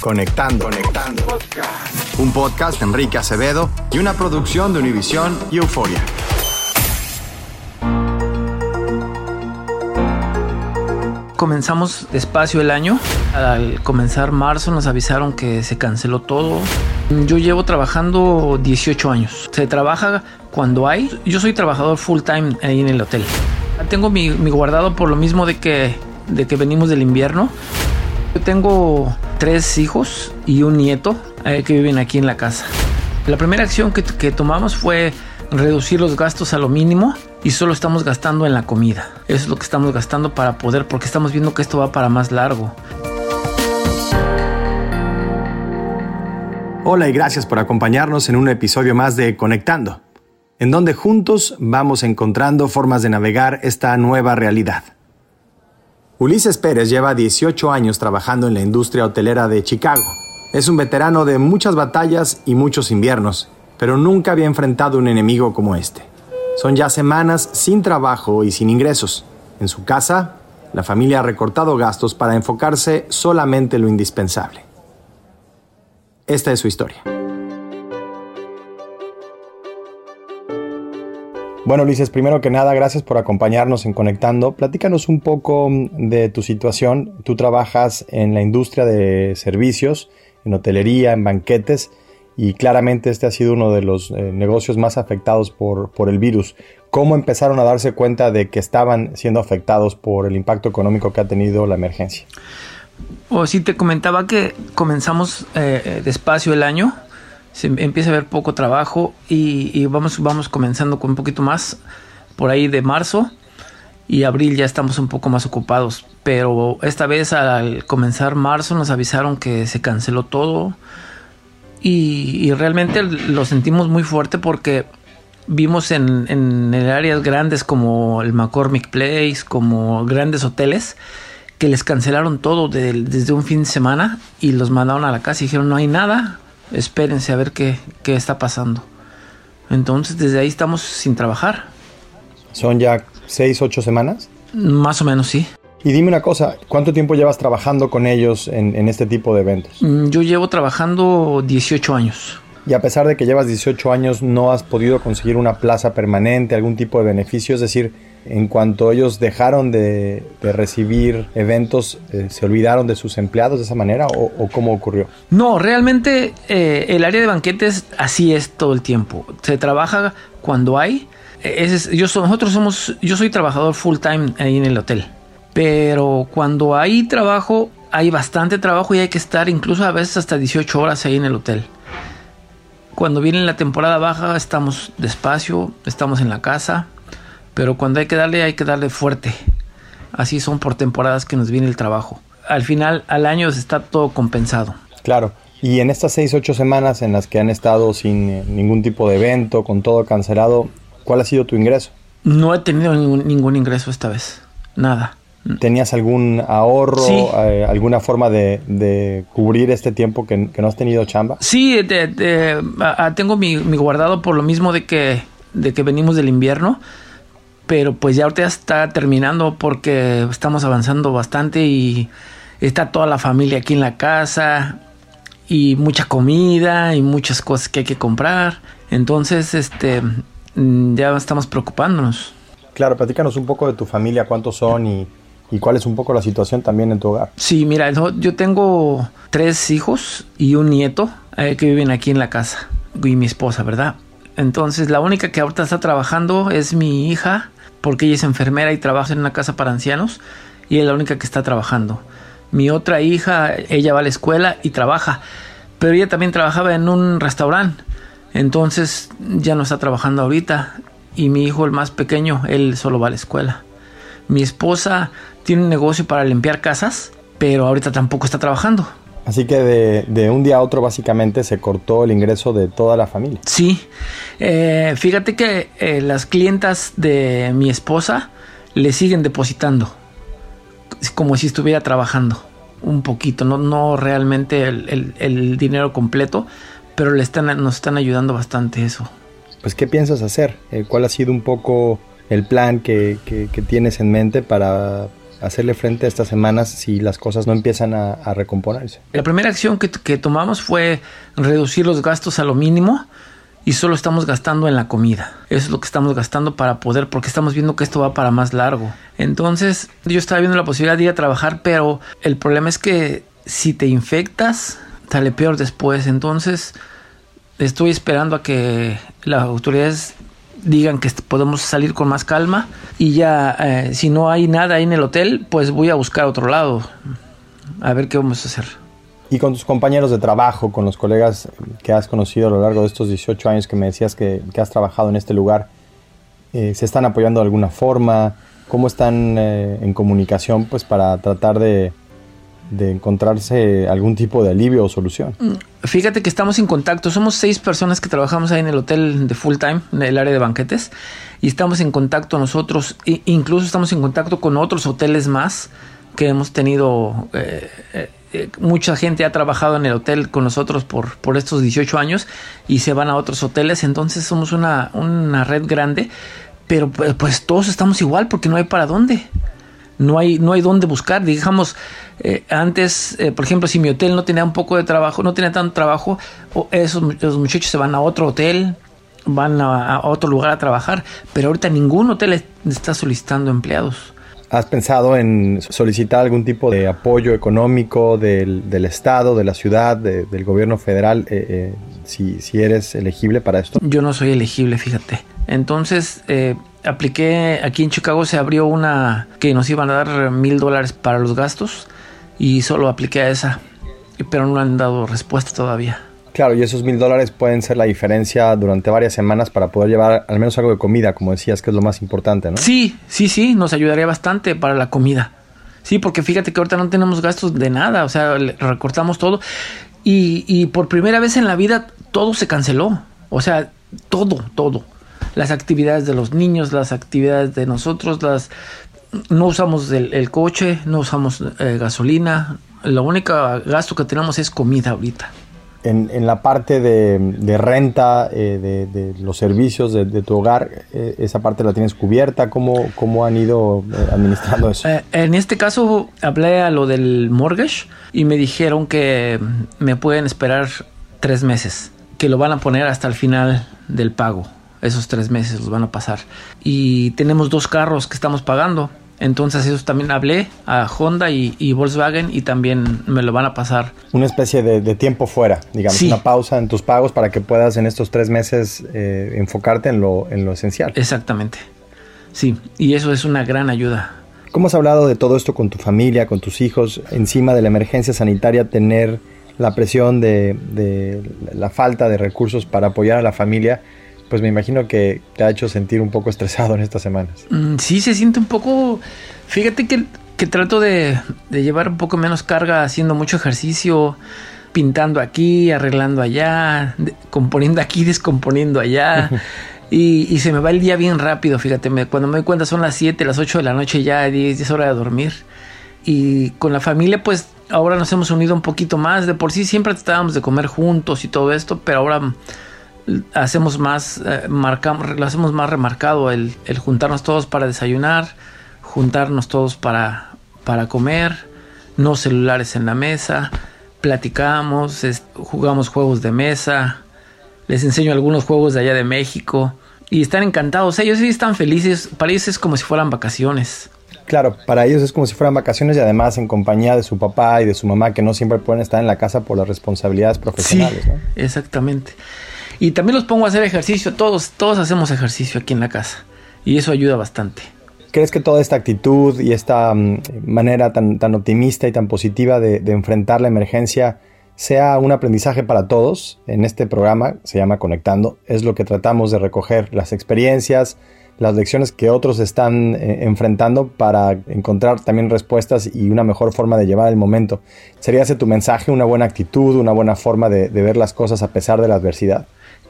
Conectando. Conectando. Un podcast de Enrique Acevedo y una producción de Univisión y Euforia. Comenzamos despacio el año. Al comenzar marzo nos avisaron que se canceló todo. Yo llevo trabajando 18 años. Se trabaja cuando hay. Yo soy trabajador full time ahí en el hotel. Tengo mi, mi guardado por lo mismo de que, de que venimos del invierno. Yo tengo tres hijos y un nieto eh, que viven aquí en la casa. La primera acción que, que tomamos fue reducir los gastos a lo mínimo y solo estamos gastando en la comida. Eso es lo que estamos gastando para poder, porque estamos viendo que esto va para más largo. Hola y gracias por acompañarnos en un episodio más de Conectando, en donde juntos vamos encontrando formas de navegar esta nueva realidad. Ulises Pérez lleva 18 años trabajando en la industria hotelera de Chicago. Es un veterano de muchas batallas y muchos inviernos, pero nunca había enfrentado un enemigo como este. Son ya semanas sin trabajo y sin ingresos. En su casa, la familia ha recortado gastos para enfocarse solamente en lo indispensable. Esta es su historia. Bueno, Ulises, primero que nada, gracias por acompañarnos en Conectando. Platícanos un poco de tu situación. Tú trabajas en la industria de servicios, en hotelería, en banquetes, y claramente este ha sido uno de los eh, negocios más afectados por, por el virus. ¿Cómo empezaron a darse cuenta de que estaban siendo afectados por el impacto económico que ha tenido la emergencia? O si te comentaba que comenzamos eh, despacio el año, empieza a haber poco trabajo y, vamos, vamos comenzando con un poquito más por ahí de marzo y abril ya estamos un poco más ocupados. Pero esta vez al comenzar marzo nos avisaron que se canceló todo y, realmente lo sentimos muy fuerte porque vimos en, en, áreas grandes como el McCormick Place, como grandes hoteles, que les cancelaron todo de, desde un fin de semana y los mandaron a la casa y dijeron no hay nada, espérense a ver qué, qué está pasando. Entonces desde ahí estamos sin trabajar. ¿Son ya seis, ocho semanas? Más o menos, sí. Y dime una cosa, ¿cuánto tiempo llevas trabajando con ellos en, en, este tipo de eventos? Yo llevo trabajando 18 años. Y a pesar de que llevas 18 años, ¿no has podido conseguir una plaza permanente, algún tipo de beneficio? Es decir, en cuanto ellos dejaron de, recibir eventos, eh, ¿se olvidaron de sus empleados de esa manera o, cómo ocurrió? No, realmente eh, el área de banquetes así es todo el tiempo. Se trabaja cuando hay. Es, yo, nosotros somos, yo soy trabajador full time ahí en el hotel Pero cuando hay trabajo, hay bastante trabajo y hay que estar incluso a veces hasta 18 horas ahí en el hotel. Cuando viene la temporada baja estamos despacio, estamos en la casa, pero cuando hay que darle hay que darle fuerte. Así son por temporadas que nos viene el trabajo. Al final, al año está todo compensado. Claro. Y en estas 6, 8 semanas en las que han estado sin eh, ningún tipo de evento, con todo cancelado, ¿cuál ha sido tu ingreso? No he tenido ningún, ningún ingreso esta vez. Nada. ¿Tenías algún ahorro, eh, alguna forma de, cubrir este tiempo que, no has tenido chamba? Sí, tengo mi, guardado por lo mismo de que, de que venimos del invierno, pero pues ya ahorita está terminando porque estamos avanzando bastante y está toda la familia aquí en la casa y mucha comida y muchas cosas que hay que comprar. Entonces, este, ya estamos preocupándonos. Claro, platícanos un poco de tu familia, cuántos son y y cuál es un poco la situación también en tu hogar. Sí, mira, yo tengo tres hijos y un nieto eh, que viven aquí en la casa y mi esposa, ¿verdad? Entonces la única que ahorita está trabajando es mi hija porque ella es enfermera y trabaja en una casa para ancianos y es la única que está trabajando. Mi otra hija, ella va a la escuela y trabaja, pero ella también trabajaba en un restaurante. Entonces ya no está trabajando ahorita y mi hijo el más pequeño, él solo va a la escuela. Mi esposa tiene un negocio para limpiar casas, pero ahorita tampoco está trabajando. Así que de, un día a otro básicamente se cortó el ingreso de toda la familia. Sí, eh, fíjate que eh, las clientas de mi esposa le siguen depositando, como si estuviera trabajando un poquito, no, no realmente el, dinero completo, pero le están, nos están ayudando bastante eso. Pues, ¿qué piensas hacer? Eh, ¿Cuál ha sido un poco el plan que, que tienes en mente para, hacerle frente a estas semanas si las cosas no empiezan a, recomponerse? La primera acción que, tomamos fue reducir los gastos a lo mínimo y solo estamos gastando en la comida. Eso es lo que estamos gastando para poder, porque estamos viendo que esto va para más largo. Entonces, yo estaba viendo la posibilidad de ir a trabajar, pero el problema es que si te infectas, sale peor después. Entonces, estoy esperando a que las autoridades digan que podemos salir con más calma y ya eh, si no hay nada ahí en el hotel, pues voy a buscar otro lado, a ver qué vamos a hacer. Y con tus compañeros de trabajo, con los colegas que has conocido a lo largo de estos 18 años que me decías que, has trabajado en este lugar, eh, ¿se están apoyando de alguna forma? ¿Cómo están eh, en comunicación pues para tratar de, de encontrarse algún tipo de alivio o solución. Mm, fíjate que estamos en contacto, somos seis personas que trabajamos ahí en el hotel de full time, en el área de banquetes, y estamos en contacto nosotros, e incluso estamos en contacto con otros hoteles más que hemos tenido, eh, eh, eh, mucha gente ha trabajado en el hotel con nosotros por, por estos 18 años y se van a otros hoteles, entonces somos una, una red grande, pero pues todos estamos igual porque no hay para dónde no hay, no hay dónde buscar. Digamos, eh, antes, eh, por ejemplo, si mi hotel no tenía un poco de trabajo, no tenía tanto trabajo, esos los muchachos se van a otro hotel, van a, otro lugar a trabajar, pero ahorita ningún hotel está solicitando empleados. ¿Has pensado en solicitar algún tipo de apoyo económico del, Estado, de la ciudad, del gobierno federal, eh, si, si eres elegible para esto? Yo no soy elegible, fíjate. Entonces, apliqué, aquí en Chicago se abrió una que nos iban a dar mil dólares para los gastos y solo apliqué a esa, pero no han dado respuesta todavía. Claro, y esos mil dólares pueden ser la diferencia durante varias semanas para poder llevar al menos algo de comida, como decías, que es lo más importante, ¿no? Sí, sí, sí, nos ayudaría bastante para la comida. Sí, porque fíjate que ahorita no tenemos gastos de nada, o sea, recortamos todo. Y, y por primera vez en la vida todo se canceló. O sea, todo, todo las actividades de los niños, las actividades de nosotros, las no usamos el, coche, no usamos eh, gasolina, lo único gasto que tenemos es comida ahorita. En, en la parte de, renta, eh, de, los servicios de, tu hogar, eh, ¿esa parte la tienes cubierta? ¿Cómo, cómo han ido administrando eso? en este caso hablé a lo del mortgage y me dijeron que me pueden esperar tres meses, que lo van a poner hasta el final del pago esos tres meses los van a pasar. Y tenemos dos carros que estamos pagando. Entonces eso también hablé a Honda y, Volkswagen y también me lo van a pasar. Una especie de, tiempo fuera, digamos, una pausa en tus pagos para que puedas en estos tres meses eh, enfocarte en lo, en lo esencial. Exactamente. Sí, y eso es una gran ayuda. ¿Cómo has hablado de todo esto con tu familia, con tus hijos, encima de la emergencia sanitaria, tener la presión de, de la falta de recursos para apoyar a la familia? Pues me imagino que te ha hecho sentir un poco estresado en estas semanas. Mm, sí, se siente un poco... Fíjate que, que trato de, de llevar un poco menos carga haciendo mucho ejercicio, pintando aquí, arreglando allá, componiendo aquí, descomponiendo allá. Y, se me va el día bien rápido, fíjate, cuando me doy cuenta son las 7, las 8 de la noche ya, es hora de dormir. Y con la familia, pues ahora nos hemos unido un poquito más. De por sí siempre tratábamos de comer juntos y todo esto, pero ahora hacemos más, eh, marcamos, lo hacemos más remarcado el, el, juntarnos todos para desayunar, juntarnos todos para, para comer, no celulares en la mesa, platicamos, jugamos juegos de mesa, les enseño algunos juegos de allá de México y están encantados. Ellos sí están felices. Para ellos es como si fueran vacaciones. Claro, para ellos es como si fueran vacaciones y además en compañía de su papá y de su mamá que no siempre pueden estar en la casa por las responsabilidades profesionales. Sí, exactamente. Y también los pongo a hacer ejercicio. Todos, todos hacemos ejercicio aquí en la casa y eso ayuda bastante. ¿Crees que toda esta actitud y esta mm, manera tan, tan optimista y tan positiva de, enfrentar la emergencia sea un aprendizaje para todos. En este programa se llama Conectando. Es lo que tratamos de recoger las experiencias, las lecciones que otros están eh, enfrentando para encontrar también respuestas y una mejor forma de llevar el momento. ¿Sería ese tu mensaje, una buena actitud, una buena forma de, ver las cosas a pesar de la adversidad?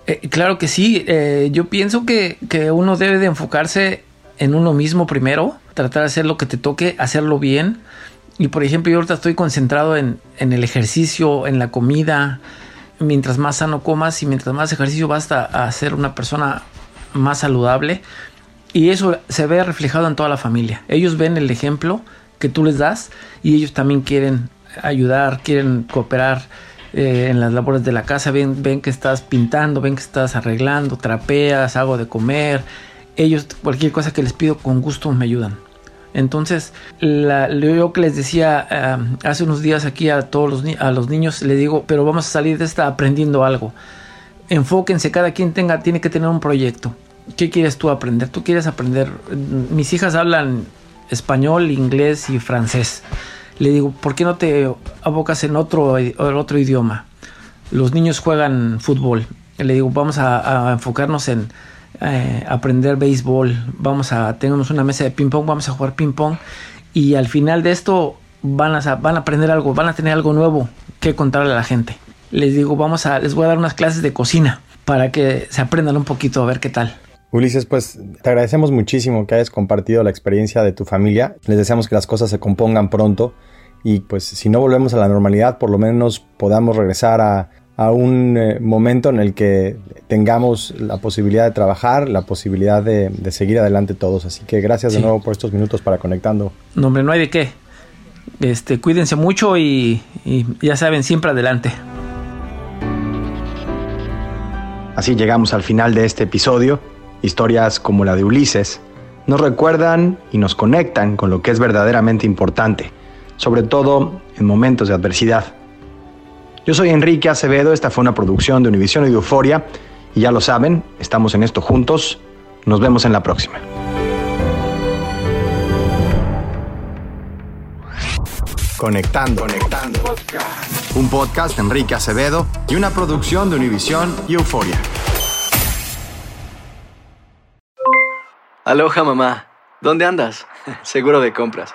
Eh, claro que sí. Eh, yo pienso que, que uno debe de enfocarse en uno mismo primero, tratar de hacer lo que te toque, hacerlo bien y por ejemplo, yo ahorita estoy concentrado en, el ejercicio, en la comida. Mientras más sano comas y mientras más ejercicio vas a, ser una persona más saludable. Y eso se ve reflejado en toda la familia. Ellos ven el ejemplo que tú les das y ellos también quieren ayudar, quieren cooperar eh, en las labores de la casa. Ven, ven que estás pintando, ven que estás arreglando, trapeas, hago de comer. Ellos, cualquier cosa que les pido, con gusto me ayudan. Entonces, la, yo que les decía hace unos días aquí a todos los, a los niños, le digo, pero vamos a salir de esta aprendiendo algo. Enfóquense, cada quien tenga, tiene que tener un proyecto. ¿Qué quieres tú aprender? Tú quieres aprender. Mis hijas hablan español, inglés y francés. Le digo, ¿por qué no te abocas en otro, otro idioma? Los niños juegan fútbol. Le digo, vamos a enfocarnos en, eh, aprender béisbol, vamos a, tenemos una mesa de ping pong, vamos a jugar ping pong y al final de esto van a, van a aprender algo, van a tener algo nuevo que contarle a la gente. Les digo, vamos a, les voy a dar unas clases de cocina para que se aprendan un poquito a ver qué tal. Ulises, pues te agradecemos muchísimo que hayas compartido la experiencia de tu familia. Les deseamos que las cosas se compongan pronto y pues si no volvemos a la normalidad, por lo menos podamos regresar a, a un eh, momento en el que tengamos la posibilidad de trabajar, la posibilidad de, seguir adelante todos. Así que gracias de nuevo por estos minutos para conectando. No, hombre, no hay de qué. Este, cuídense mucho y, y ya saben, siempre adelante. Así llegamos al final de este episodio. Historias como la de Ulises nos recuerdan y nos conectan con lo que es verdaderamente importante, sobre todo en momentos de adversidad. Yo soy Enrique Acevedo, esta fue una producción de Univision y de Euforia, y ya lo saben, estamos en esto juntos. Nos vemos en la próxima. Conectando. Conectando. Un podcast de Enrique Acevedo y una producción de Univision y Euforia. Aloha mamá. ¿Dónde andas? Seguro de compras.